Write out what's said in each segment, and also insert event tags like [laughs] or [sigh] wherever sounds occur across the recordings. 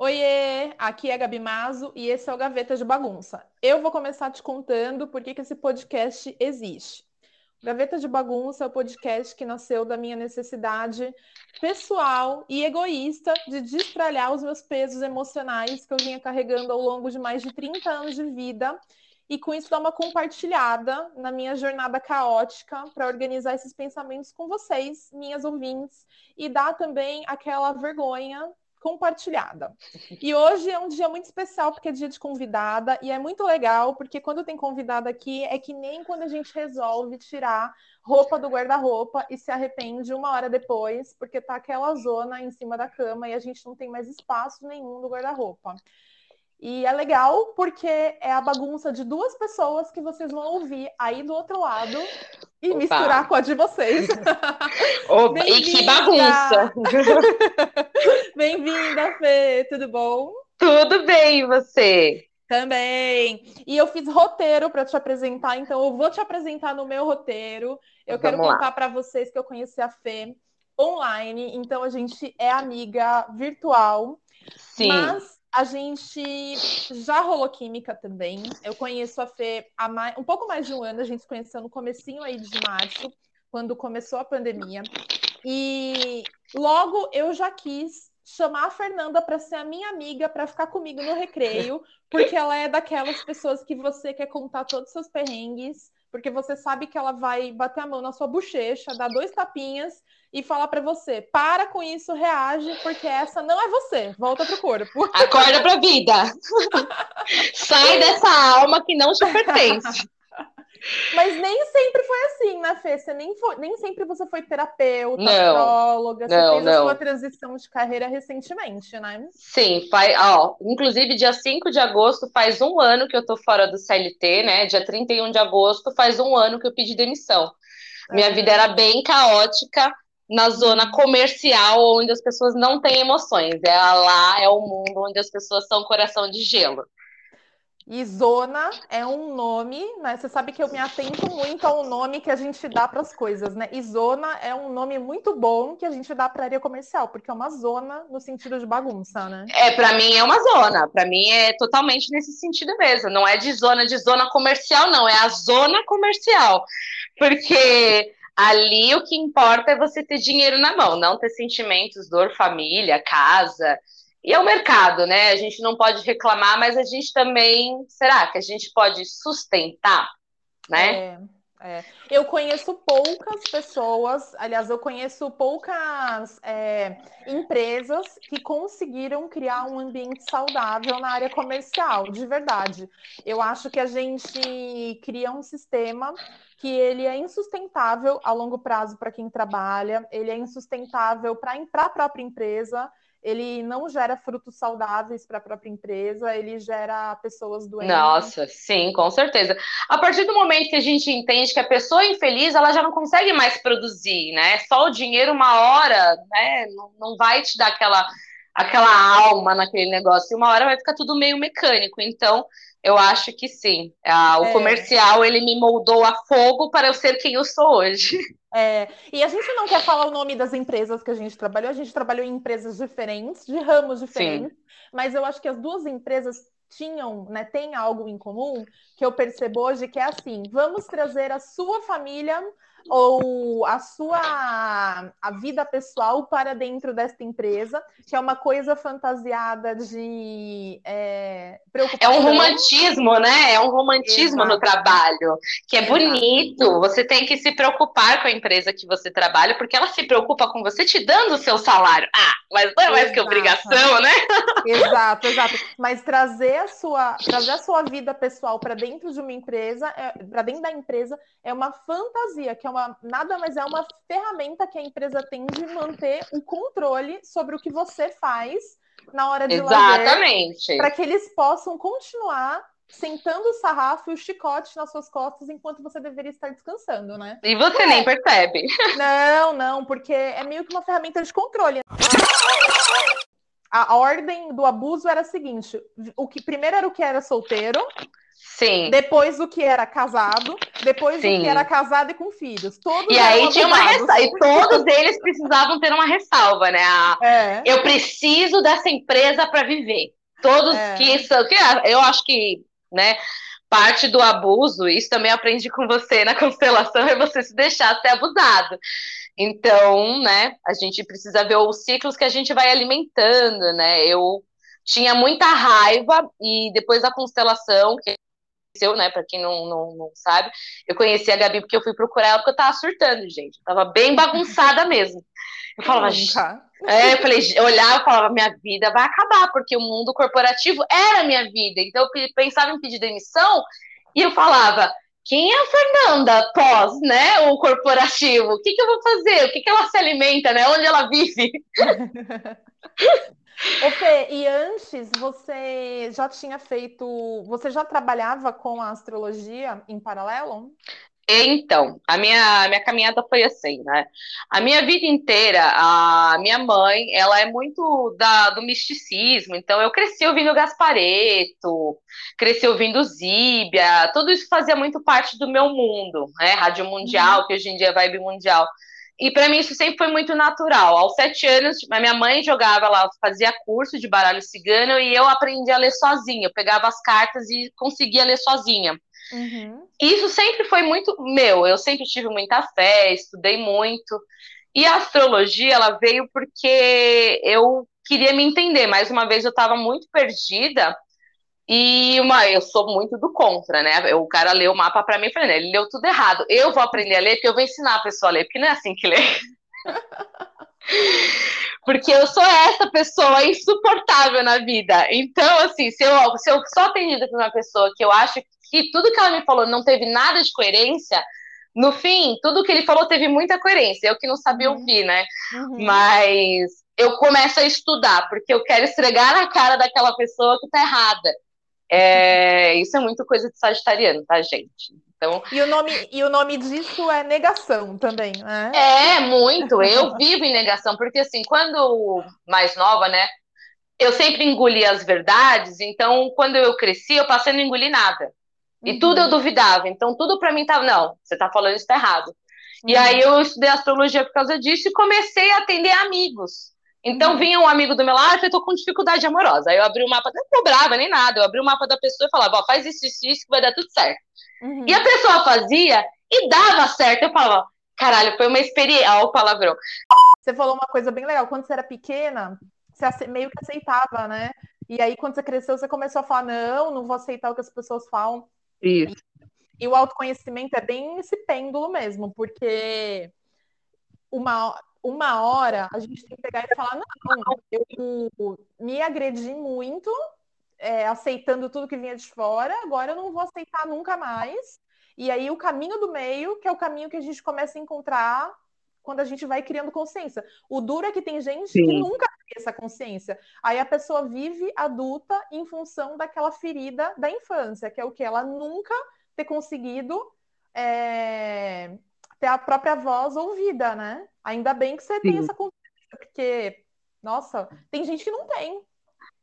Oiê, aqui é Gabi Mazo e esse é o Gaveta de Bagunça. Eu vou começar te contando por que, que esse podcast existe. O Gaveta de Bagunça é o podcast que nasceu da minha necessidade pessoal e egoísta de destralhar os meus pesos emocionais que eu vinha carregando ao longo de mais de 30 anos de vida e com isso dar uma compartilhada na minha jornada caótica para organizar esses pensamentos com vocês, minhas ouvintes, e dar também aquela vergonha compartilhada. E hoje é um dia muito especial porque é dia de convidada e é muito legal porque quando tem convidada aqui é que nem quando a gente resolve tirar roupa do guarda-roupa e se arrepende uma hora depois porque tá aquela zona em cima da cama e a gente não tem mais espaço nenhum no guarda-roupa. E é legal porque é a bagunça de duas pessoas que vocês vão ouvir aí do outro lado e Opa. misturar com a de vocês. [laughs] Opa, e que bagunça! [laughs] Bem-vinda, Fê, tudo bom? Tudo bem, e você? Também. E eu fiz roteiro para te apresentar, então eu vou te apresentar no meu roteiro. Eu Vamos quero contar para vocês que eu conheci a Fê online, então a gente é amiga virtual. Sim. Mas a gente já rolou química também. Eu conheço a Fê há mais, um pouco mais de um ano. A gente se conheceu no comecinho aí de março, quando começou a pandemia. E logo eu já quis chamar a Fernanda para ser a minha amiga, para ficar comigo no recreio, porque ela é daquelas pessoas que você quer contar todos os seus perrengues, porque você sabe que ela vai bater a mão na sua bochecha, dar dois tapinhas e falar para você: para com isso, reage, porque essa não é você. Volta pro corpo. Acorda pra vida. [laughs] Sai dessa alma que não te pertence. Mas nem sempre foi assim, né, Fê? Você nem, foi, nem sempre você foi terapeuta, não, astróloga, você não, fez não. a sua transição de carreira recentemente, né? Sim, faz, ó, inclusive dia 5 de agosto faz um ano que eu tô fora do CLT, né? Dia 31 de agosto faz um ano que eu pedi demissão. Minha vida era bem caótica, na zona comercial, onde as pessoas não têm emoções. É lá, é o mundo onde as pessoas são coração de gelo. E zona é um nome, né? Você sabe que eu me atento muito ao nome que a gente dá para as coisas, né? E zona é um nome muito bom que a gente dá para área comercial, porque é uma zona no sentido de bagunça, né? É, para mim é uma zona. Para mim é totalmente nesse sentido mesmo. Não é de zona de zona comercial, não. É a zona comercial, porque Ali o que importa é você ter dinheiro na mão, não ter sentimentos, dor, família, casa. E é o mercado, né? A gente não pode reclamar, mas a gente também. Será que a gente pode sustentar, né? É. É. Eu conheço poucas pessoas, aliás, eu conheço poucas é, empresas que conseguiram criar um ambiente saudável na área comercial, de verdade. Eu acho que a gente cria um sistema que ele é insustentável a longo prazo para quem trabalha, ele é insustentável para a própria empresa, ele não gera frutos saudáveis para a própria empresa, ele gera pessoas doentes. Nossa, sim, com certeza. A partir do momento que a gente entende que a pessoa infeliz, ela já não consegue mais produzir, né? Só o dinheiro, uma hora, né, não, não vai te dar aquela, aquela alma naquele negócio, e uma hora vai ficar tudo meio mecânico. Então, eu acho que sim. Ah, o é. comercial, ele me moldou a fogo para eu ser quem eu sou hoje. [laughs] É, e a gente não quer falar o nome das empresas que a gente trabalhou, a gente trabalhou em empresas diferentes, de ramos diferentes, Sim. mas eu acho que as duas empresas tinham, né, tem algo em comum que eu percebo hoje que é assim, vamos trazer a sua família ou a sua a vida pessoal para dentro desta empresa, que é uma coisa fantasiada de é, preocupação. É um romantismo, né? É um romantismo Exato. no trabalho, que é Exato. bonito. Você tem que se preocupar com a empresa que você trabalha, porque ela se preocupa com você te dando o seu salário. Ah, mas não é mais exato. que obrigação, né? Exato, exato. [laughs] Mas trazer a sua, trazer a sua vida pessoal para dentro de uma empresa, é, para dentro da empresa, é uma fantasia, que é uma nada mais é uma ferramenta que a empresa tem de manter o controle sobre o que você faz na hora de Exatamente. para que eles possam continuar sentando o sarrafo e o chicote nas suas costas enquanto você deveria estar descansando, né? E você é. nem percebe. Não, não, porque é meio que uma ferramenta de controle. a ordem do abuso era a seguinte: o que primeiro era o que era solteiro, Sim. Depois o que era casado, depois Sim. o que era casado e com filhos. Todos e aí tinha uma ressalva, e todos eles precisavam ter uma ressalva, né? A, é. Eu preciso dessa empresa para viver. Todos é. que são, que eu acho que, né, parte do abuso, isso também aprendi com você na [laughs] constelação, é você se deixar ser abusado. Então, né, a gente precisa ver os ciclos que a gente vai alimentando, né? Eu tinha muita raiva e depois da constelação, que aconteceu, né? Para quem não, não, não sabe, eu conheci a Gabi porque eu fui procurar ela porque eu tava surtando, gente. Eu tava bem bagunçada mesmo. Eu falava, é, eu falei, eu olhava e falava, minha vida vai acabar, porque o mundo corporativo era a minha vida. Então eu pensava em pedir demissão e eu falava, quem é a Fernanda pós, né, o corporativo? O que, que eu vou fazer? O que, que ela se alimenta, né? Onde ela vive? [laughs] Ô Fê, e antes você já tinha feito, você já trabalhava com a astrologia em paralelo? Então, a minha, minha caminhada foi assim, né? A minha vida inteira, a minha mãe, ela é muito da, do misticismo, então eu cresci ouvindo Gaspareto, cresci ouvindo Zíbia, tudo isso fazia muito parte do meu mundo, né? Rádio Mundial, uhum. que hoje em dia é Vibe Mundial. E para mim isso sempre foi muito natural. Aos sete anos, minha mãe jogava lá, fazia curso de baralho cigano e eu aprendi a ler sozinha. Eu pegava as cartas e conseguia ler sozinha. Uhum. Isso sempre foi muito meu. Eu sempre tive muita fé, estudei muito. E a astrologia, ela veio porque eu queria me entender. Mais uma vez, eu estava muito perdida e uma, eu sou muito do contra, né? O cara leu o mapa para mim e falei, né, ele leu tudo errado. Eu vou aprender a ler porque eu vou ensinar a pessoa a ler, porque não é assim que lê. [laughs] porque eu sou essa pessoa insuportável na vida. Então, assim, se eu, se eu sou atendida por uma pessoa que eu acho que tudo que ela me falou não teve nada de coerência, no fim, tudo que ele falou teve muita coerência. Eu que não sabia uhum. ouvir, né? Uhum. Mas eu começo a estudar, porque eu quero esfregar na cara daquela pessoa que tá errada. É, isso é muito coisa de sagitariano, tá, gente? Então, e, o nome, e o nome disso é negação também, né? É, muito. Eu vivo em negação, porque assim, quando mais nova, né? Eu sempre engoli as verdades, então quando eu cresci, eu passei a não engolir nada. E uhum. tudo eu duvidava. Então tudo para mim tava, não, você tá falando isso tá errado. Uhum. E aí eu estudei astrologia por causa disso e comecei a atender amigos. Então vinha um amigo do meu lado, eu tô com dificuldade amorosa. Aí eu abri o mapa, não cobrava nem nada, eu abri o mapa da pessoa e falava, ó, faz isso, isso, isso, que vai dar tudo certo. Uhum. E a pessoa fazia e dava certo. Eu falava, caralho, foi uma experiência. Ó, o palavrão. Você falou uma coisa bem legal. Quando você era pequena, você meio que aceitava, né? E aí, quando você cresceu, você começou a falar: não, não vou aceitar o que as pessoas falam. Isso. E, e o autoconhecimento é bem esse pêndulo mesmo, porque uma, uma hora a gente tem que pegar e falar: não, eu me agredi muito, é, aceitando tudo que vinha de fora, agora eu não vou aceitar nunca mais. E aí o caminho do meio, que é o caminho que a gente começa a encontrar quando a gente vai criando consciência. O duro é que tem gente Sim. que nunca tem essa consciência. Aí a pessoa vive adulta em função daquela ferida da infância, que é o que ela nunca ter conseguido é, ter a própria voz ouvida, né? Ainda bem que você Sim. tem essa consciência, porque, nossa, tem gente que não tem.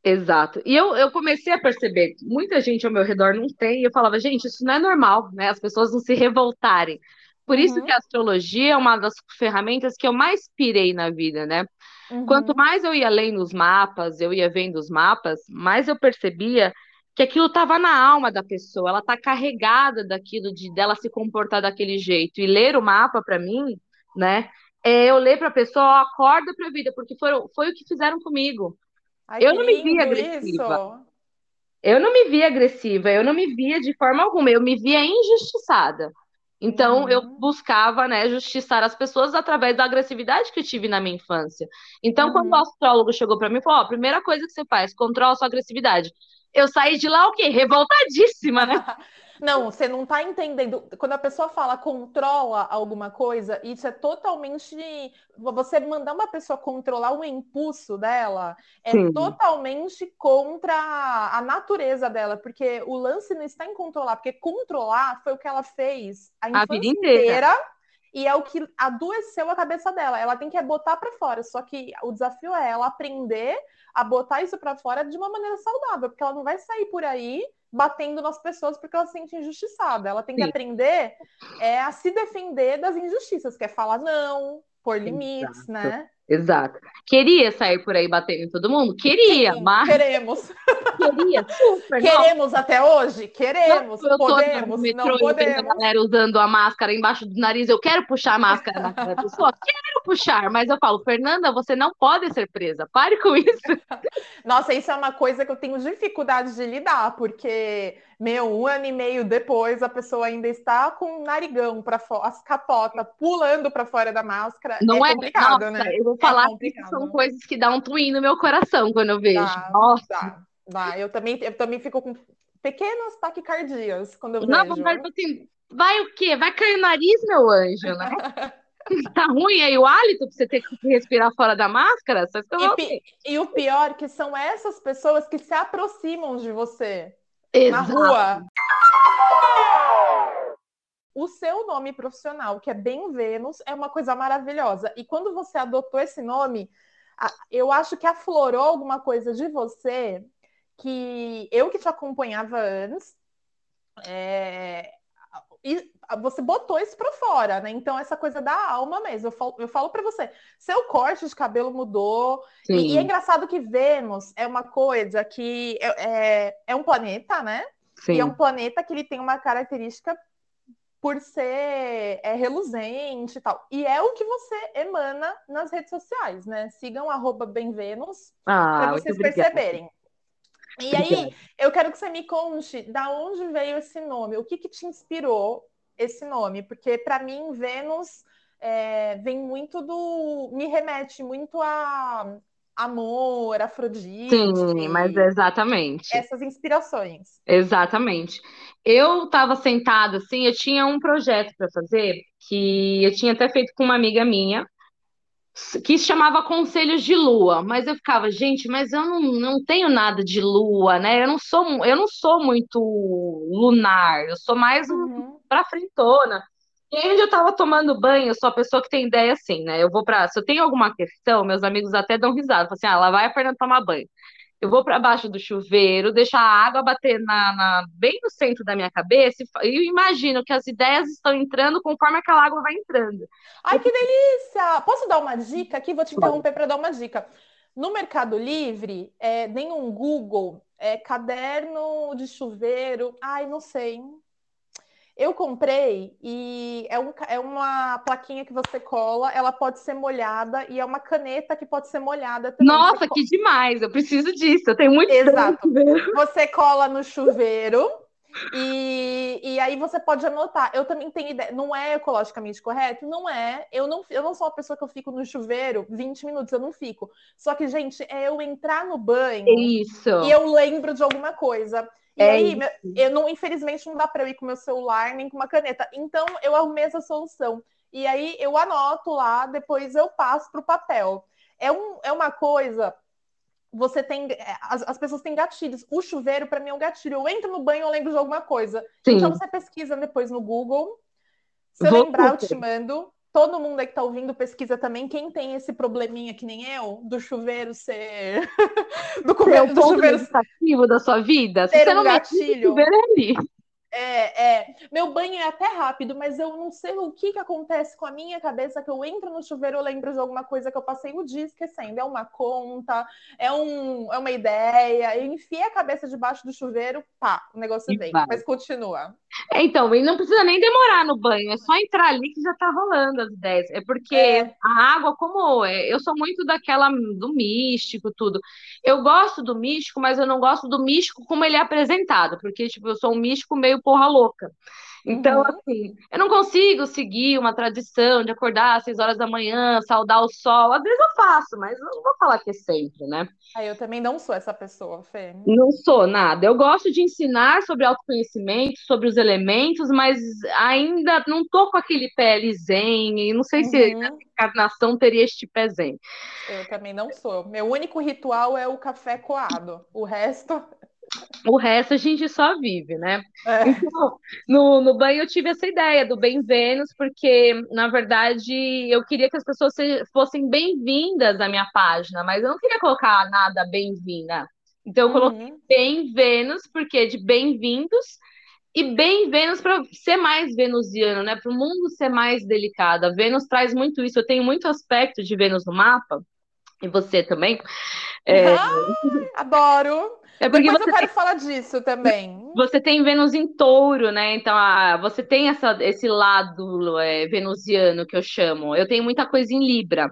Exato. E eu, eu comecei a perceber que muita gente ao meu redor não tem, e eu falava, gente, isso não é normal, né? As pessoas não se revoltarem. Por isso uhum. que a astrologia é uma das ferramentas que eu mais pirei na vida, né? Uhum. Quanto mais eu ia lendo os mapas, eu ia vendo os mapas, mais eu percebia que aquilo estava na alma da pessoa, ela está carregada daquilo de dela se comportar daquele jeito. E ler o mapa para mim, né? É eu ler para a pessoa, acorda para a vida, porque foi, foi o que fizeram comigo. Ai, eu não me via agressiva. Isso. Eu não me via agressiva, eu não me via de forma alguma, eu me via injustiçada. Então, uhum. eu buscava, né, justiçar as pessoas através da agressividade que eu tive na minha infância. Então, uhum. quando o astrólogo chegou para mim e falou: Ó, a primeira coisa que você faz, controla sua agressividade. Eu saí de lá o quê? Revoltadíssima, né? [laughs] Não, você não está entendendo. Quando a pessoa fala controla alguma coisa, isso é totalmente. Você mandar uma pessoa controlar o impulso dela é Sim. totalmente contra a natureza dela, porque o lance não está em controlar, porque controlar foi o que ela fez a a vida inteira. inteira e é o que adoeceu a cabeça dela. Ela tem que botar para fora. Só que o desafio é ela aprender a botar isso para fora de uma maneira saudável, porque ela não vai sair por aí batendo nas pessoas porque ela se sente injustiçada. Ela tem que Sim. aprender é, a se defender das injustiças, que é falar não, pôr limites, Exato. né? Exato. Queria sair por aí batendo em todo mundo? Queria, Sim, mas. Queremos. Queria, [laughs] super. Queremos não. até hoje? Queremos. Não, eu podemos. Metrô, não podemos. a galera usando a máscara embaixo do nariz. Eu quero puxar a máscara na cara da pessoa. [laughs] Quero puxar, mas eu falo, Fernanda, você não pode ser presa. Pare com isso. [laughs] Nossa, isso é uma coisa que eu tenho dificuldade de lidar, porque meu, um ano e meio depois, a pessoa ainda está com o narigão para fora, as capotas pulando para fora da máscara. Não é, é complicado, nossa, né? Eu é falar que são coisas que dão um twin no meu coração quando eu vejo. Dá, nossa. Dá, dá. Eu também, eu também fico com pequenas taquicardias quando eu Não, vejo. Não, assim, vai o quê? Vai cair o nariz, meu anjo, né? [laughs] tá ruim aí o hálito pra você ter que respirar fora da máscara? E, e, o pior é que são essas pessoas que se aproximam de você. Exato. na rua. O seu nome profissional, que é Bem Vênus, é uma coisa maravilhosa. E quando você adotou esse nome, eu acho que aflorou alguma coisa de você que eu que te acompanhava antes, é, e você botou isso para fora, né? Então, essa coisa da alma mesmo. Eu falo, eu falo para você, seu corte de cabelo mudou. E, e, é engraçado que Vênus é uma coisa que é, é, é um planeta, né? Sim. E é um planeta que ele tem uma característica por ser é, reluzente e tal. E é o que você emana nas redes sociais, né? Sigam arroba bemvenus ah, para vocês perceberem. E aí, eu quero que você me conte da onde veio esse nome, o que, que te inspirou esse nome, porque para mim Vênus é, vem muito do. me remete muito a amor, Afrodite. Sim, mas exatamente. Essas inspirações. Exatamente. Eu estava sentada assim, eu tinha um projeto para fazer que eu tinha até feito com uma amiga minha que se chamava Conselhos de Lua, mas eu ficava, gente, mas eu não, não tenho nada de lua, né? Eu não sou, eu não sou muito lunar, eu sou mais um uhum. pra frentona. E aí, onde eu tava tomando banho, eu sou a pessoa que tem ideia assim, né? Eu vou pra. Se eu tenho alguma questão, meus amigos até dão risada. Falam assim, ah, lá vai a Fernanda tomar banho. Eu vou para baixo do chuveiro, deixo a água bater na, na, bem no centro da minha cabeça e eu imagino que as ideias estão entrando conforme aquela água vai entrando. Ai, que delícia! Posso dar uma dica aqui? Vou te interromper para dar uma dica. No Mercado Livre, é, nem um Google, é, caderno de chuveiro, ai, não sei, eu comprei e é, um, é uma plaquinha que você cola, ela pode ser molhada e é uma caneta que pode ser molhada também. Nossa, você que demais! Eu preciso disso, eu tenho muito Exato. Você cola no chuveiro e, e aí você pode anotar. Eu também tenho ideia, não é ecologicamente correto? Não é. Eu não, eu não sou uma pessoa que eu fico no chuveiro 20 minutos, eu não fico. Só que, gente, é eu entrar no banho Isso. e eu lembro de alguma coisa. E é aí, isso. eu não, infelizmente, não dá para eu ir com meu celular nem com uma caneta. Então, eu arrumei essa solução. E aí, eu anoto lá, depois eu passo para o papel. É, um, é uma coisa. Você tem. É, as, as pessoas têm gatilhos. O chuveiro, para mim, é um gatilho. Eu entro no banho, eu lembro de alguma coisa. Sim. Então, você pesquisa depois no Google. Se eu Vou lembrar, eu te mando todo mundo aí que está ouvindo pesquisa também, quem tem esse probleminha que nem eu, do chuveiro ser. [laughs] do, comer, do chuveiro. da sua vida? Se você um não gatilho. Chuveiro é ali. É, é. Meu banho é até rápido, mas eu não sei o que, que acontece com a minha cabeça, que eu entro no chuveiro, eu lembro de alguma coisa que eu passei o dia esquecendo. É uma conta, é, um, é uma ideia. Eu enfiei a cabeça debaixo do chuveiro, pá, o negócio e vem. Vai. Mas continua. É, então, e não precisa nem demorar no banho, é só entrar ali que já tá rolando as ideias. É porque é. a água, como é, eu sou muito daquela do místico, tudo. Eu gosto do místico, mas eu não gosto do místico como ele é apresentado, porque, tipo, eu sou um místico meio porra louca. Então, uhum. assim, eu não consigo seguir uma tradição de acordar às seis horas da manhã, saudar o sol. Às vezes eu faço, mas não vou falar que é sempre, né? Ah, eu também não sou essa pessoa, Fê. Não sou nada. Eu gosto de ensinar sobre autoconhecimento, sobre os elementos, mas ainda não tô com aquele pé zen, e não sei uhum. se a encarnação teria este pé zen. Eu também não sou. Meu único ritual é o café coado. O resto. O resto a gente só vive, né? É. Então, no, no banho eu tive essa ideia do Bem Vênus, porque, na verdade, eu queria que as pessoas fossem bem-vindas à minha página, mas eu não queria colocar nada bem-vinda. Então, eu coloquei uhum. Bem Vênus, porque de bem-vindos, e bem Vênus para ser mais venusiano, né? Para o mundo ser mais delicado. A Vênus traz muito isso. Eu tenho muito aspecto de Vênus no mapa, e você também. É... Ai, adoro! É porque Depois eu quero tem... falar disso também. Você tem Vênus em touro, né? Então, ah, você tem essa, esse lado é, venusiano que eu chamo. Eu tenho muita coisa em Libra.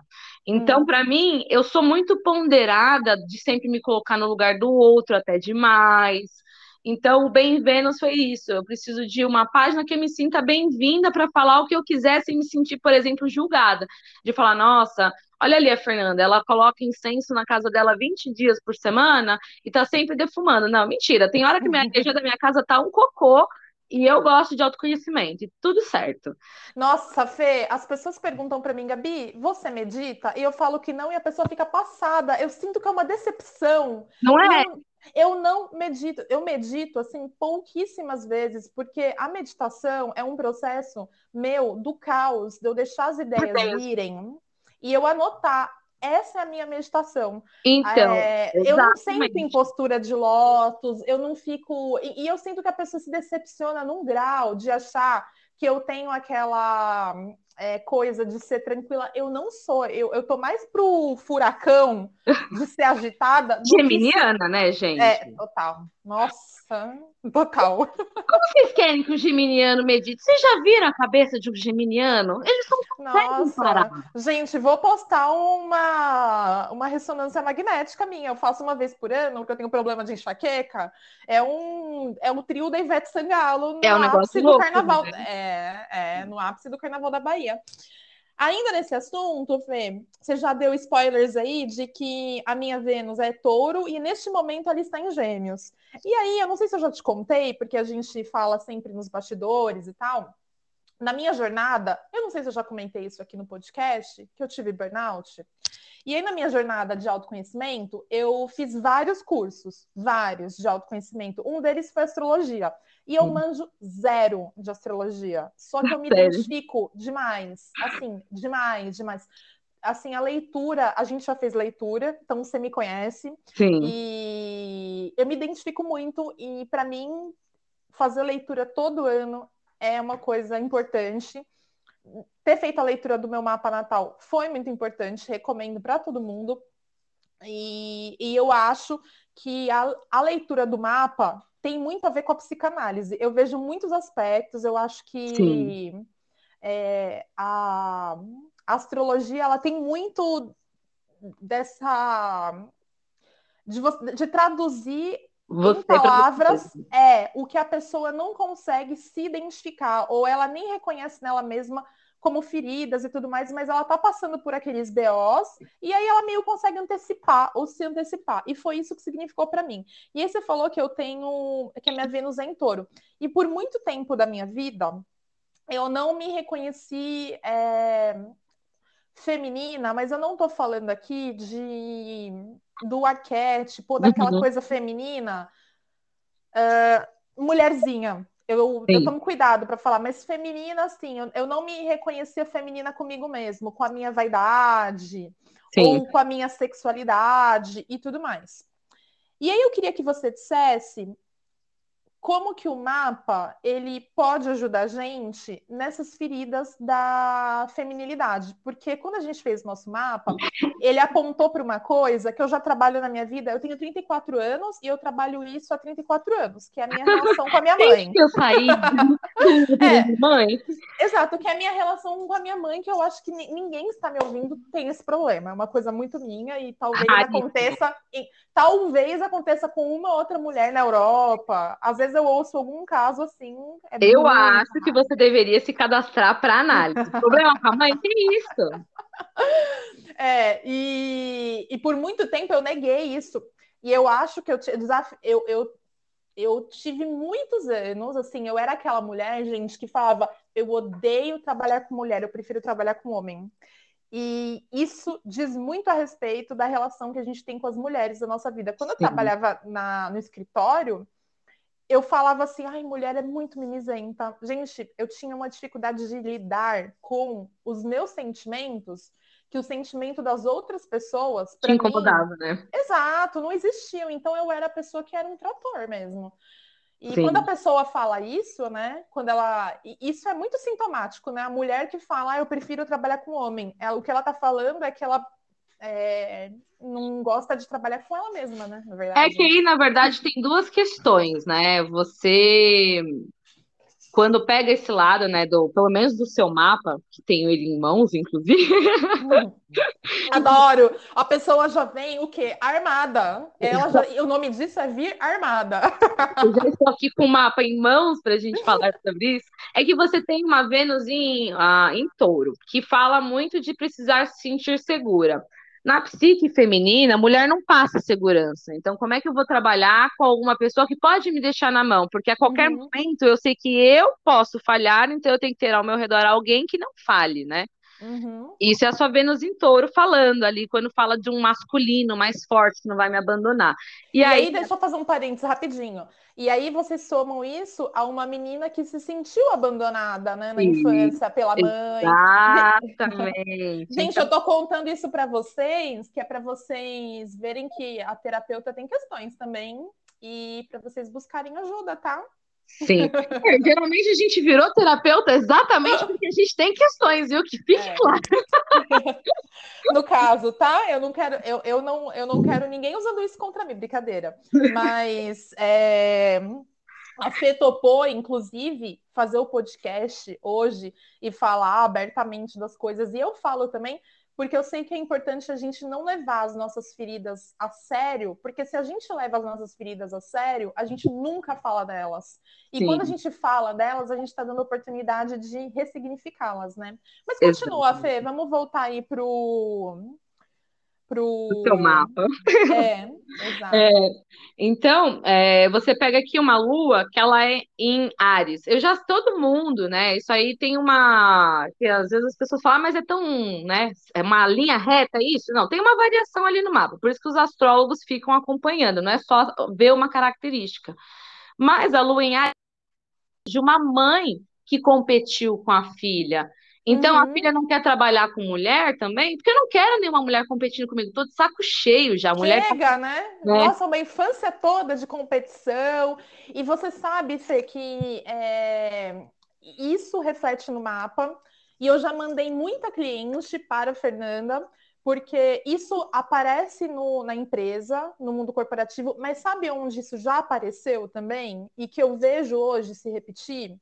Então, hum. para mim, eu sou muito ponderada de sempre me colocar no lugar do outro, até demais. Então, o Bem Vênus foi isso. Eu preciso de uma página que eu me sinta bem-vinda para falar o que eu quiser sem me sentir, por exemplo, julgada. De falar, nossa, olha ali a Fernanda, ela coloca incenso na casa dela 20 dias por semana e tá sempre defumando. Não, mentira. Tem hora que minha [laughs] igreja da minha casa tá um cocô e eu gosto de autoconhecimento, e tudo certo. Nossa, Fê, as pessoas perguntam para mim, Gabi, você medita? E eu falo que não, e a pessoa fica passada. Eu sinto que é uma decepção. Não é? Eu, eu não medito, eu medito assim pouquíssimas vezes, porque a meditação é um processo meu do caos, de eu deixar as ideias virem e eu anotar essa é a minha meditação. Então, é, eu não sento em postura de lótus, eu não fico. E, e, eu sinto que a pessoa se decepciona num grau de achar que eu tenho aquela é, coisa de ser tranquila. Eu não sou, eu, eu tô mais pro furacão de ser agitada. Geminiana, né, gente? É, total. Nossa, total. Como vocês querem que o geminiano medite? Vocês já viram a cabeça de um geminiano? Eles são Nossa, gente, vou postar uma, uma ressonância magnética minha. Eu faço uma vez por ano, porque eu tenho problema de enxaqueca. É um, é um trio da Ivete Sangalo no é um ápice do louco, carnaval. Né? É, é, no ápice do carnaval da Bahia. Ainda nesse assunto, Fê, você já deu spoilers aí de que a minha Vênus é touro e neste momento ela está em gêmeos. E aí, eu não sei se eu já te contei, porque a gente fala sempre nos bastidores e tal. Na minha jornada, eu não sei se eu já comentei isso aqui no podcast, que eu tive burnout. E aí, na minha jornada de autoconhecimento, eu fiz vários cursos, vários de autoconhecimento. Um deles foi astrologia. E eu manjo zero de astrologia. Só que eu me Sério? identifico demais. Assim, demais, demais. Assim, a leitura, a gente já fez leitura, então você me conhece. Sim. E eu me identifico muito, e para mim, fazer leitura todo ano é uma coisa importante. Ter feito a leitura do meu mapa natal foi muito importante, recomendo para todo mundo. E, e, eu acho que a, a leitura do mapa tem muito a ver com a psicanálise. Eu vejo muitos aspectos, eu acho que é, a, a astrologia ela tem muito dessa de, de traduzir você em palavras é o que a pessoa não consegue se identificar ou ela nem reconhece nela mesma como feridas e tudo mais, mas ela tá passando por aqueles BOs e aí ela meio consegue antecipar ou se antecipar. E foi isso que significou para mim. E aí você falou que eu tenho que a minha Vênus é em touro. E por muito tempo da minha vida, eu não me reconheci é, feminina, mas eu não tô falando aqui de do arquétipo, daquela uhum. coisa feminina, uh, mulherzinha. Eu, eu tomo cuidado para falar, mas feminina, assim, eu, eu, não me reconhecia feminina comigo mesmo, com a minha vaidade, Sim. ou com a minha sexualidade e tudo mais. E aí eu queria que você dissesse como que o mapa ele pode ajudar a gente nessas feridas da feminilidade, porque quando a gente fez nosso mapa, ele apontou para uma coisa que eu já trabalho na minha vida. Eu tenho 34 anos e eu trabalho isso há 34 anos, que é a minha [laughs] relação com a minha mãe. eu saí [laughs] é, mãe. Exato, que é a minha relação com a minha mãe, que eu acho que ninguém está me ouvindo tem esse problema. É uma coisa muito minha e talvez Ai, aconteça, e, talvez aconteça com uma outra mulher na Europa. Às vezes eu ouço algum caso assim. É eu acho que você deveria se cadastrar para análise. problema com a mãe, que isso? [laughs] É, e, e por muito tempo eu neguei isso. E eu acho que eu, eu, eu, eu tive muitos anos, assim, eu era aquela mulher, gente, que falava: eu odeio trabalhar com mulher, eu prefiro trabalhar com homem. E isso diz muito a respeito da relação que a gente tem com as mulheres da nossa vida. Quando eu Sim. trabalhava na, no escritório, eu falava assim, ai, mulher é muito mimizenta. Gente, eu tinha uma dificuldade de lidar com os meus sentimentos, que o sentimento das outras pessoas. Te incomodava, mim, né? Exato, não existiam. Então eu era a pessoa que era um trator mesmo. E Sim. quando a pessoa fala isso, né? Quando ela. Isso é muito sintomático, né? A mulher que fala, ah, eu prefiro trabalhar com homem. Ela, o que ela tá falando é que ela é, não gosta de trabalhar com ela mesma, né? Na verdade. É que aí, na verdade, tem duas questões, né? Você quando pega esse lado, né, do, pelo menos do seu mapa, que tenho ele em mãos, inclusive. [laughs] Adoro. A pessoa já vem o quê? Armada. Ela já, o nome disso é vir armada. Eu já estou aqui com o mapa em mãos para a gente falar sobre isso. É que você tem uma Vênus em, uh, em touro, que fala muito de precisar se sentir segura. Na psique feminina, a mulher não passa segurança. Então, como é que eu vou trabalhar com alguma pessoa que pode me deixar na mão? Porque a qualquer uhum. momento eu sei que eu posso falhar, então eu tenho que ter ao meu redor alguém que não fale, né? Uhum. Isso é a sua Vênus em touro falando ali, quando fala de um masculino mais forte que não vai me abandonar. E, e aí, aí, deixa eu fazer um parênteses rapidinho. E aí vocês somam isso a uma menina que se sentiu abandonada, né, na Sim, infância pela mãe. Exatamente. [laughs] Gente, então... eu tô contando isso para vocês, que é para vocês verem que a terapeuta tem questões também e para vocês buscarem ajuda, tá? Sim. É, geralmente a gente virou terapeuta exatamente porque a gente tem questões, viu? Que fique é. claro. No caso, tá? Eu não quero, eu, eu, não, eu não quero ninguém usando isso contra mim, brincadeira. Mas é, a Fê topou, inclusive, fazer o podcast hoje e falar abertamente das coisas. E eu falo também porque eu sei que é importante a gente não levar as nossas feridas a sério, porque se a gente leva as nossas feridas a sério, a gente nunca fala delas. E Sim. quando a gente fala delas, a gente está dando oportunidade de ressignificá-las, né? Mas continua, Exatamente. Fê, vamos voltar aí pro pro o seu mapa. É, [laughs] exato. É, então, é, você pega aqui uma lua que ela é em Ares. Eu já todo mundo, né? Isso aí tem uma que às vezes as pessoas falam, ah, mas é tão, né? É uma linha reta isso? Não, tem uma variação ali no mapa. Por isso que os astrólogos ficam acompanhando, não é só ver uma característica. Mas a lua em Ares de uma mãe que competiu com a filha. Então, uhum. a filha não quer trabalhar com mulher também, porque eu não quero nenhuma mulher competindo comigo, tô de saco cheio já. Mulher Chega, tá... né? É. Nossa, uma infância toda de competição. E você sabe, Fê, que é... isso reflete no mapa. E eu já mandei muita cliente para a Fernanda, porque isso aparece no, na empresa, no mundo corporativo, mas sabe onde isso já apareceu também? E que eu vejo hoje se repetir?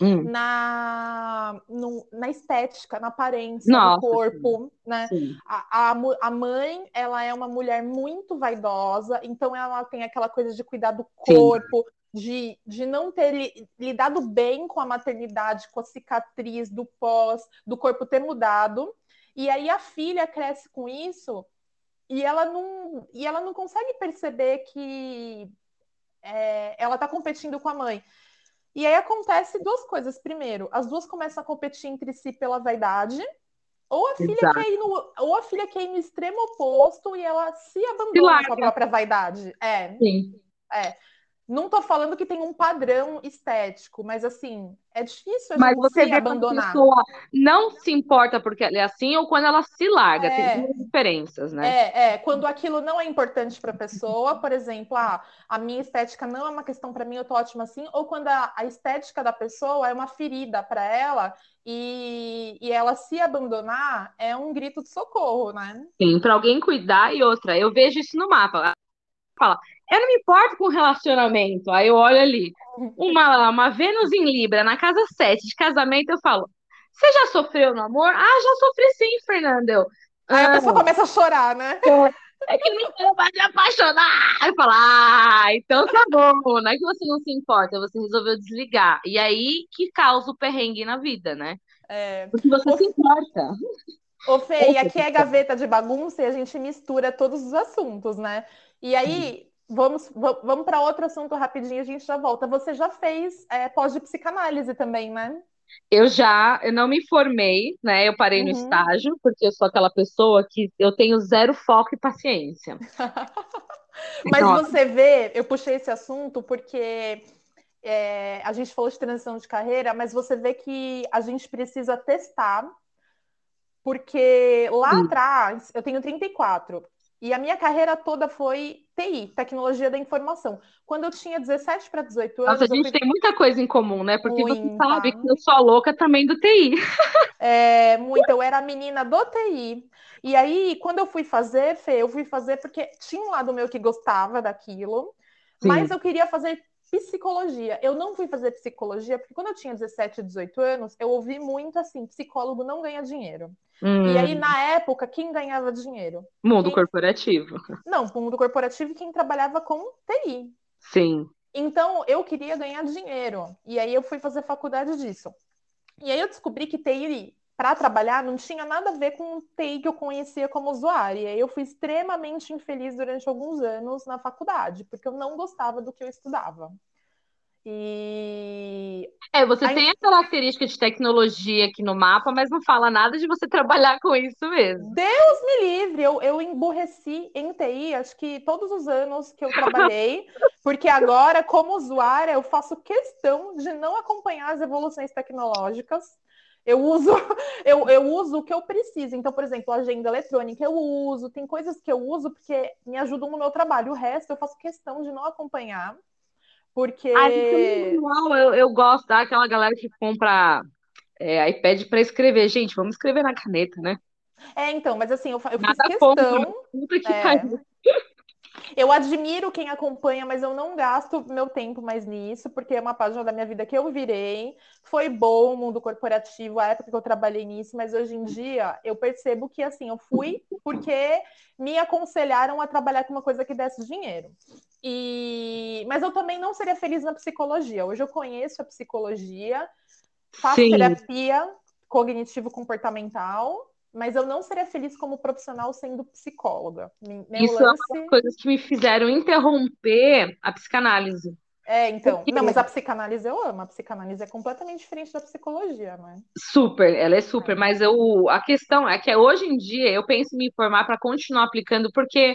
Hum. na, no, na estética, na aparência Nossa, do corpo, sim. né? Sim. A, a, a, mãe, ela é uma mulher muito vaidosa, então ela tem aquela coisa de cuidar do corpo, de, de não ter lidado bem com a maternidade, com a cicatriz do pós, do corpo ter mudado. E aí a filha cresce com isso e ela não, e ela não consegue perceber que é, ela está competindo com a mãe. E aí acontece duas coisas. Primeiro, as duas começam a competir entre si pela vaidade, ou a filha quer ir no, ou a filha quer no extremo oposto e ela se abandona com a própria vaidade. É. Sim. É. Não tô falando que tem um padrão estético, mas assim, é difícil a mas gente você se abandonar. A pessoa não se importa porque ela é assim ou quando ela se larga, é, tem duas diferenças, né? É, é, quando aquilo não é importante para a pessoa, por exemplo, ah, a minha estética não é uma questão para mim, eu tô ótima assim, ou quando a, a estética da pessoa é uma ferida para ela e, e ela se abandonar, é um grito de socorro, né? Sim, para alguém cuidar e outra. Eu vejo isso no mapa. Fala, eu não me importo com relacionamento. Aí eu olho ali, uma, uma Vênus em Libra, na casa 7 de casamento, eu falo: Você já sofreu no amor? Ah, já sofri sim, Fernando. Aí a pessoa ah. começa a chorar, né? É, que não vai me apaixonar. Aí fala, ah, então tá bom. Não é que você não se importa, você resolveu desligar. E aí que causa o perrengue na vida, né? É. Porque você o... se importa. Ô, Fê, e aqui é [laughs] gaveta de bagunça e a gente mistura todos os assuntos, né? E aí, Vamos, vamos para outro assunto rapidinho, a gente já volta. Você já fez é, pós de psicanálise também, né? Eu já, eu não me formei, né? Eu parei uhum. no estágio, porque eu sou aquela pessoa que eu tenho zero foco e paciência. [laughs] Mas Nossa. você vê, eu puxei esse assunto porque é, a gente falou de transição de carreira, mas você vê que a gente precisa testar, porque lá Sim. atrás, eu tenho 34, e a minha carreira toda foi TI, tecnologia da informação. Quando eu tinha 17 para 18 anos. Nossa, a gente fui... tem muita coisa em comum, né? Porque muita. você sabe que eu sou louca também do TI. É, muito. Eu era a menina do TI. E aí, quando eu fui fazer, Fê, eu fui fazer porque tinha um lado meu que gostava daquilo, Sim. mas eu queria fazer psicologia. Eu não fui fazer psicologia porque quando eu tinha 17, 18 anos, eu ouvi muito assim: psicólogo não ganha dinheiro. Hum. E aí, na época, quem ganhava dinheiro? Mundo quem... corporativo. Não, mundo corporativo quem trabalhava com TI. Sim. Então, eu queria ganhar dinheiro. E aí, eu fui fazer faculdade disso. E aí, eu descobri que TI, para trabalhar, não tinha nada a ver com o TI que eu conhecia como usuária. E aí, eu fui extremamente infeliz durante alguns anos na faculdade, porque eu não gostava do que eu estudava. E. É, você tem a característica de tecnologia aqui no mapa, mas não fala nada de você [laughs] trabalhar com isso mesmo. Deus me livre! Eu, eu emborreci em TI, acho que todos os anos que eu trabalhei, [laughs] porque agora, como usuária, eu faço questão de não acompanhar as evoluções tecnológicas. Eu uso, [laughs] eu, eu uso o que eu preciso. Então, por exemplo, agenda eletrônica eu uso, tem coisas que eu uso porque me ajudam no meu trabalho. O resto eu faço questão de não acompanhar. Porque. Ah, eu, eu gosto daquela galera que compra é, iPad para escrever. Gente, vamos escrever na caneta, né? É, então, mas assim, eu, eu fiz questão. Puta que é, eu admiro quem acompanha, mas eu não gasto meu tempo mais nisso, porque é uma página da minha vida que eu virei. Foi bom o mundo corporativo, a época que eu trabalhei nisso, mas hoje em dia eu percebo que assim, eu fui porque me aconselharam a trabalhar com uma coisa que desse dinheiro. E... Mas eu também não seria feliz na psicologia. Hoje eu conheço a psicologia, faço Sim. terapia cognitivo-comportamental, mas eu não seria feliz como profissional sendo psicóloga. Meu Isso lance... é uma coisas que me fizeram interromper a psicanálise. É, então. Porque... Não, mas a psicanálise eu amo. A psicanálise é completamente diferente da psicologia, né? Super, ela é super. É. Mas eu, a questão é que hoje em dia eu penso em me formar para continuar aplicando, porque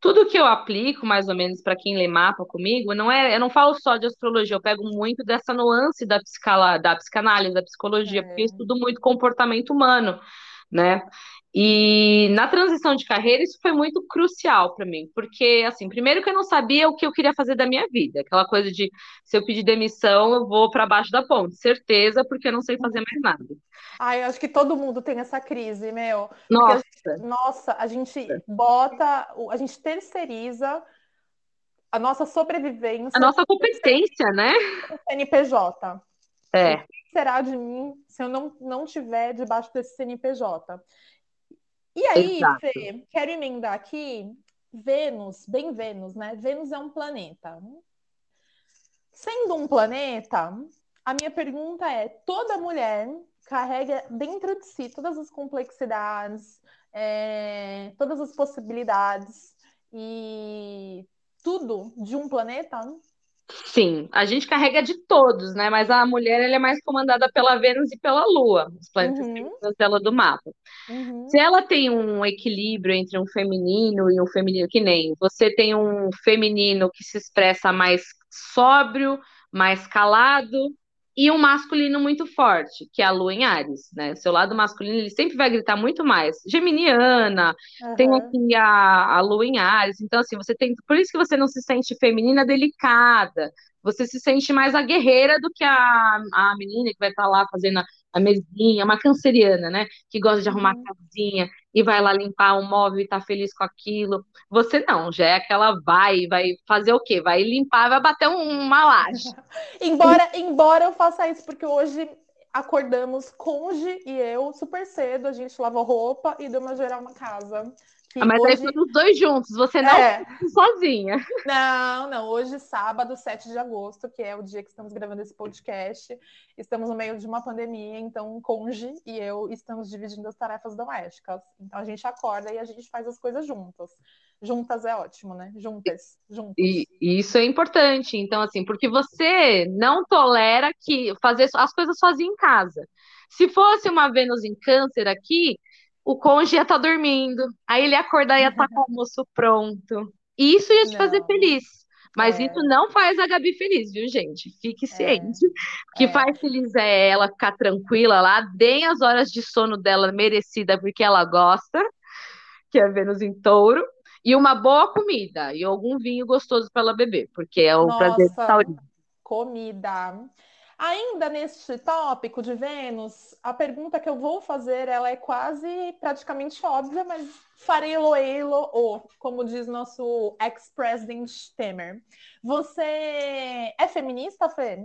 tudo que eu aplico, mais ou menos, para quem lê mapa comigo, não é, eu não falo só de astrologia, eu pego muito dessa nuance da, psicala, da psicanálise, da psicologia, é. porque eu estudo muito comportamento humano, né? E na transição de carreira, isso foi muito crucial para mim, porque, assim, primeiro que eu não sabia o que eu queria fazer da minha vida, aquela coisa de se eu pedir demissão, eu vou para baixo da ponte, certeza, porque eu não sei fazer mais nada. Ai, eu acho que todo mundo tem essa crise, meu. Nossa. A gente, nossa, a gente bota, a gente terceiriza a nossa sobrevivência. A nossa competência, né? CNPJ. É. Será de mim se eu não, não tiver debaixo desse CNPJ? E aí, Fê, quero emendar aqui Vênus, bem Vênus, né? Vênus é um planeta. Sendo um planeta, a minha pergunta é: toda mulher carrega dentro de si todas as complexidades, é, todas as possibilidades e tudo de um planeta? Sim, a gente carrega de todos, né? Mas a mulher ela é mais comandada pela Vênus e pela Lua, os planetas uhum. dela do mapa. Uhum. Se ela tem um equilíbrio entre um feminino e um feminino, que nem você tem um feminino que se expressa mais sóbrio, mais calado, e um masculino muito forte, que é a lua em Ares, né? Seu lado masculino, ele sempre vai gritar muito mais. Geminiana, uhum. tem aqui a, a lua em Ares. Então, assim, você tem. Por isso que você não se sente feminina delicada. Você se sente mais a guerreira do que a, a menina que vai estar lá fazendo a, a mesinha, uma canceriana, né? Que gosta de arrumar a uhum. casinha e vai lá limpar um móvel e tá feliz com aquilo. Você não, já é aquela vai, vai fazer o quê? Vai limpar, vai bater uma laje. [laughs] embora, embora eu faça isso, porque hoje acordamos Conge e eu super cedo, a gente lavou roupa e deu uma geral na casa. Mas hoje... aí foram os dois juntos, você não é. sozinha. [laughs] Não, não. Hoje, sábado, 7 de agosto, que é o dia que estamos gravando esse podcast, estamos no meio de uma pandemia, então Conge e eu estamos dividindo as tarefas domésticas. Então a gente acorda e a gente faz as coisas juntas. Juntas é ótimo, né? Juntas, juntas. E, e isso é importante. Então, assim, porque você não tolera que fazer as coisas sozinho em casa. Se fosse uma Vênus em câncer aqui, o cônjuge ia estar tá dormindo. Aí ele acordar e ia estar tá com o almoço pronto. Isso ia te não. fazer feliz. Mas é. isso não faz a Gabi feliz, viu, gente? Fique é. ciente. É. Que é. faz feliz é ela ficar tranquila lá, deem as horas de sono dela merecida porque ela gosta, que é Vênus em touro, e uma boa comida e algum vinho gostoso para ela beber, porque é o Nossa, prazer taurino. Comida. Ainda neste tópico de Vênus, a pergunta que eu vou fazer, ela é quase praticamente óbvia, mas farei lo como diz nosso ex-president Temer. Você é feminista, Fê?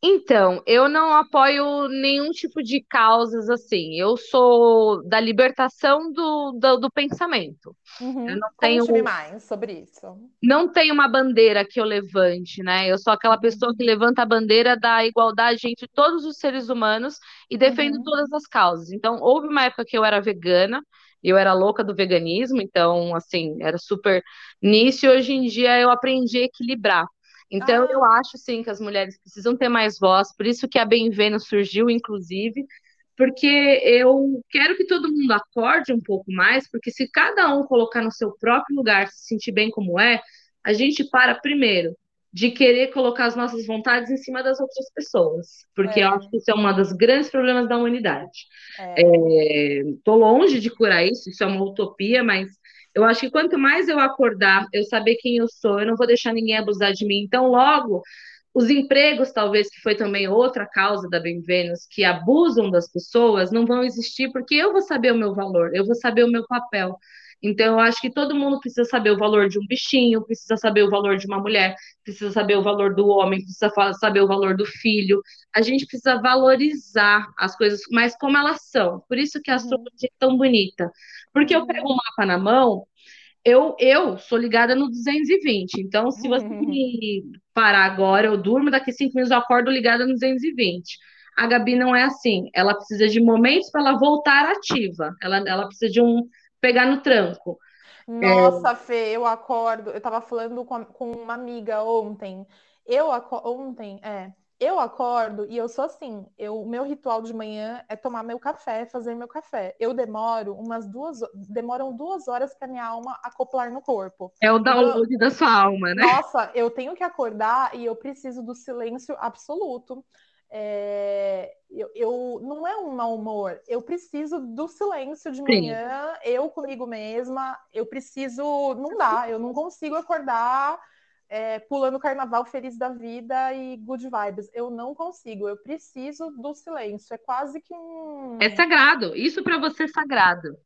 Então, eu não apoio nenhum tipo de causas assim. Eu sou da libertação do, do, do pensamento. Uhum. Eu não tenho Conte-me mais sobre isso. Não tenho uma bandeira que eu levante, né? Eu sou aquela uhum. pessoa que levanta a bandeira da igualdade entre todos os seres humanos e defendo uhum. todas as causas. Então, houve uma época que eu era vegana, eu era louca do veganismo, então, assim, era super nisso. E hoje em dia eu aprendi a equilibrar. Então, ah. eu acho, sim, que as mulheres precisam ter mais voz, por isso que a Bem Vênus surgiu, inclusive, porque eu quero que todo mundo acorde um pouco mais, porque se cada um colocar no seu próprio lugar, se sentir bem como é, a gente para primeiro de querer colocar as nossas vontades em cima das outras pessoas, porque é. eu acho que isso é um dos grandes problemas da humanidade. Estou é. é, longe de curar isso, isso é uma utopia, mas eu acho que quanto mais eu acordar, eu saber quem eu sou, eu não vou deixar ninguém abusar de mim. Então, logo, os empregos, talvez, que foi também outra causa da Bem Vênus, que abusam das pessoas, não vão existir porque eu vou saber o meu valor, eu vou saber o meu papel. Então, eu acho que todo mundo precisa saber o valor de um bichinho, precisa saber o valor de uma mulher, precisa saber o valor do homem, precisa saber o valor do filho. A gente precisa valorizar as coisas, mas como elas são. Por isso que a astrologia é tão bonita. Porque eu pego um mapa na mão, eu, eu sou ligada no 220. Então, se você me parar agora, eu durmo, daqui cinco minutos eu acordo ligada no 220. A Gabi não é assim. Ela precisa de momentos para ela voltar ativa. Ela, ela precisa de um pegar no tranco. Nossa, é... Fê, eu acordo. Eu tava falando com, com uma amiga ontem. Eu ontem, é, eu acordo e eu sou assim. Eu, meu ritual de manhã é tomar meu café, fazer meu café. Eu demoro umas duas, demoram duas horas para minha alma acoplar no corpo. É o download então, da sua alma, né? Nossa, eu tenho que acordar e eu preciso do silêncio absoluto. É, eu, eu, não é um mau humor, eu preciso do silêncio de manhã, Sim. eu comigo mesma, eu preciso, não dá, eu não consigo acordar é, pulando carnaval feliz da vida e good vibes, eu não consigo, eu preciso do silêncio, é quase que um... É sagrado, isso para você é sagrado.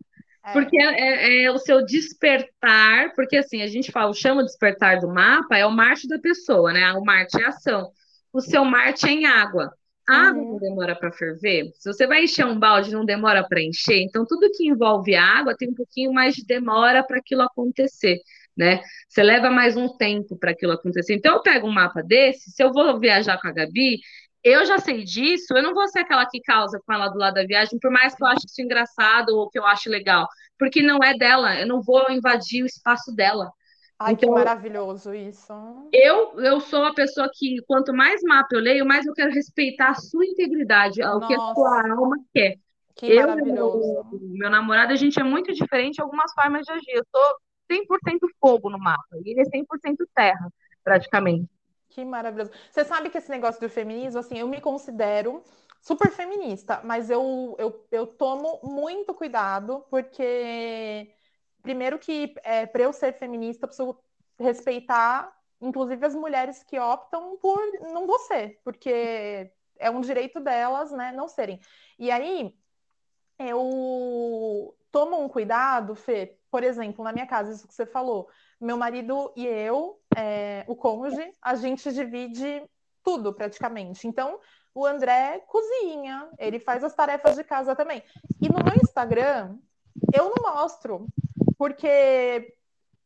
É. Porque é, é, é, o seu despertar, porque assim, a gente fala, chama despertar do mapa, é o Marte da pessoa, né? O Marte é ação o seu Marte é em água. A água uhum. não demora para ferver. Se você vai encher um balde, não demora para encher. Então, tudo que envolve água tem um pouquinho mais de demora para aquilo acontecer, né? Você leva mais um tempo para aquilo acontecer. Então, eu pego um mapa desse, se eu vou viajar com a Gabi, eu já sei disso, eu não vou ser aquela que causa com ela do lado da viagem, por mais que eu ache isso engraçado ou que eu ache legal, porque não é dela, eu não vou invadir o espaço dela. Ai, então, que maravilhoso isso. Eu, eu sou a pessoa que, quanto mais mapa eu leio, mais eu quero respeitar a sua integridade, Nossa. o que a sua alma quer. Que eu, maravilhoso. Meu, meu namorado, a gente é muito diferente em algumas formas de agir. Eu sou 100% fogo no mapa, e ele é 100% terra, praticamente. Que maravilhoso. Você sabe que esse negócio do feminismo, assim, eu me considero super feminista, mas eu, eu, eu tomo muito cuidado, porque primeiro que é, para eu ser feminista, eu preciso respeitar, inclusive, as mulheres que optam por não você, porque é um direito delas, né, não serem. E aí, eu tomo um cuidado, Fê, por exemplo, na minha casa, isso que você falou, meu marido e eu, é, o cônjuge, a gente divide tudo praticamente. Então, o André cozinha, ele faz as tarefas de casa também. E no meu Instagram, eu não mostro porque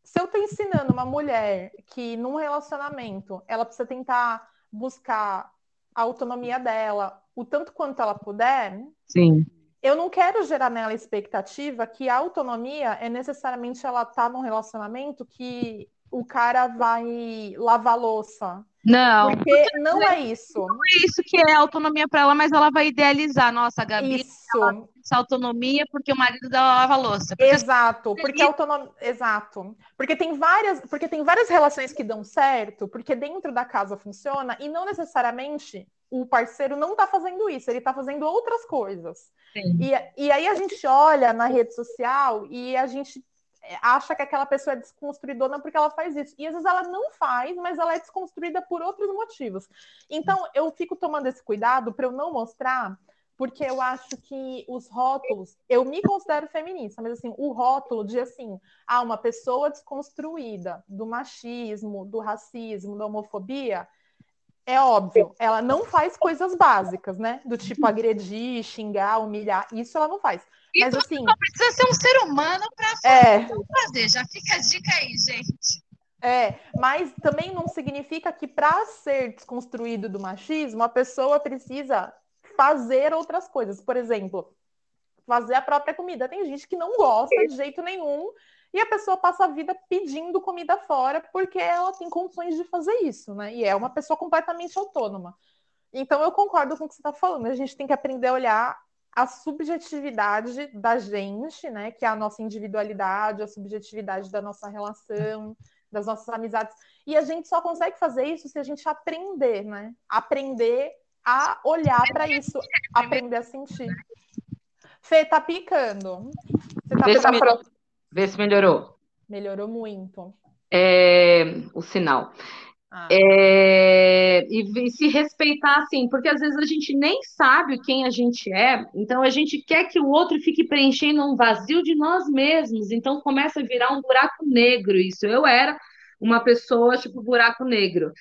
se eu estou ensinando uma mulher que num relacionamento ela precisa tentar buscar a autonomia dela o tanto quanto ela puder, Sim. eu não quero gerar nela expectativa que a autonomia é necessariamente ela estar tá num relacionamento que o cara vai lavar louça, Não. Porque não é isso. Não é isso que é autonomia para ela, mas ela vai idealizar. Nossa, a Gabi isso. essa autonomia porque o marido dela lava louça. Porque Exato, porque autonomia. Exato. Porque tem várias, porque tem várias relações que dão certo, porque dentro da casa funciona, e não necessariamente o parceiro não está fazendo isso, ele está fazendo outras coisas. E, e aí a gente olha na rede social e a gente acha que aquela pessoa é desconstruidora porque ela faz isso. E às vezes ela não faz, mas ela é desconstruída por outros motivos. Então eu fico tomando esse cuidado para eu não mostrar, porque eu acho que os rótulos, eu me considero feminista, mas assim, o rótulo de assim, ah, uma pessoa desconstruída do machismo, do racismo, da homofobia, é óbvio, ela não faz coisas básicas, né? Do tipo agredir, xingar, humilhar, isso ela não faz. Mas assim. Não precisa ser um ser humano para é... fazer. Já fica a dica aí, gente. É, mas também não significa que para ser desconstruído do machismo, a pessoa precisa fazer outras coisas. Por exemplo, fazer a própria comida. Tem gente que não gosta de jeito nenhum e a pessoa passa a vida pedindo comida fora porque ela tem condições de fazer isso, né? E é uma pessoa completamente autônoma. Então eu concordo com o que você está falando. A gente tem que aprender a olhar a subjetividade da gente, né? Que é a nossa individualidade, a subjetividade da nossa relação, das nossas amizades. E a gente só consegue fazer isso se a gente aprender, né? Aprender a olhar para isso, aprender a sentir. Fê, tá picando. Você tá Vê, se. Vê se melhorou. Melhorou muito. É... O sinal. Ah. É, e, e, se respeitar assim, porque às vezes a gente nem sabe quem a gente é, então a gente quer que o outro fique preenchendo um vazio de nós mesmos, então começa a virar um buraco negro isso. Eu era uma pessoa tipo buraco negro.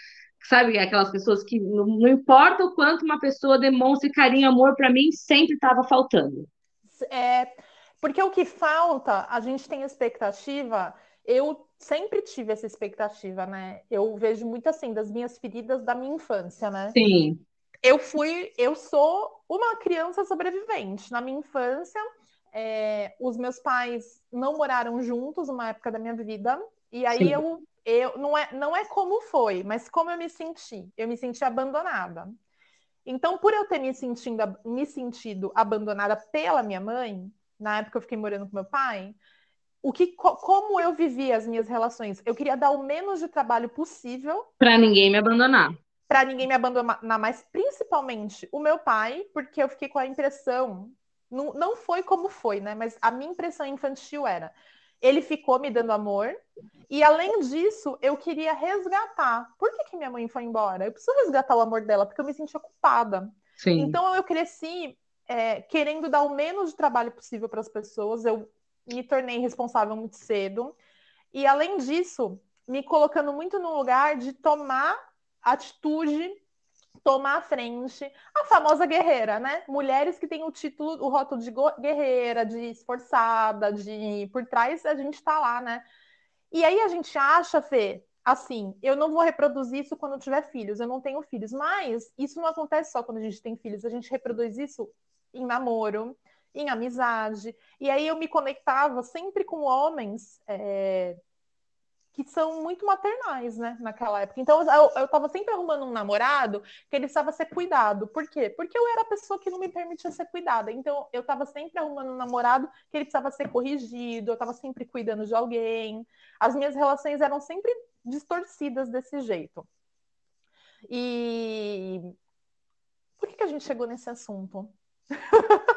Sabe, aquelas pessoas que não, não importa o quanto uma pessoa demonstre carinho e amor para mim, sempre estava faltando. É, porque o que falta, a gente tem expectativa eu sempre tive essa expectativa, né? Eu vejo muito assim das minhas feridas da minha infância, né? Sim. Eu fui, eu sou uma criança sobrevivente. Na minha infância, é, os meus pais não moraram juntos uma época da minha vida, e aí eu, eu não é, não é como foi, mas como eu me senti. Eu me senti abandonada. Então, por eu ter me sentindo, me sentido abandonada pela minha mãe, na época eu fiquei morando com meu pai, o que, como eu vivia as minhas relações. Eu queria dar o menos de trabalho possível. Para ninguém me abandonar. Para ninguém me abandonar, mas principalmente o meu pai, porque eu fiquei com a impressão. Não, não foi como foi, né? Mas a minha impressão infantil era. Ele ficou me dando amor. E além disso, eu queria resgatar. Por que, que minha mãe foi embora? Eu preciso resgatar o amor dela, porque eu me sentia culpada. Sim. Então eu cresci é, querendo dar o menos de trabalho possível para as pessoas. Eu me tornei responsável muito cedo. E além disso, me colocando muito no lugar de tomar atitude, tomar a frente, a famosa guerreira, né? Mulheres que têm o título, o rótulo de guerreira, de esforçada, de por trás a gente tá lá, né? E aí a gente acha, Fê, assim, eu não vou reproduzir isso quando eu tiver filhos, eu não tenho filhos, mas isso não acontece só quando a gente tem filhos, a gente reproduz isso em namoro, em amizade. E aí eu me conectava sempre com homens é, que são muito maternais, né, naquela época. Então eu, eu tava sempre arrumando um namorado que ele precisava ser cuidado. Por quê? Porque eu era a pessoa que não me permitia ser cuidada. Então eu tava sempre arrumando um namorado que ele precisava ser corrigido, eu tava sempre cuidando de alguém. As minhas relações eram sempre distorcidas desse jeito. E por que, que a gente chegou nesse assunto? [laughs]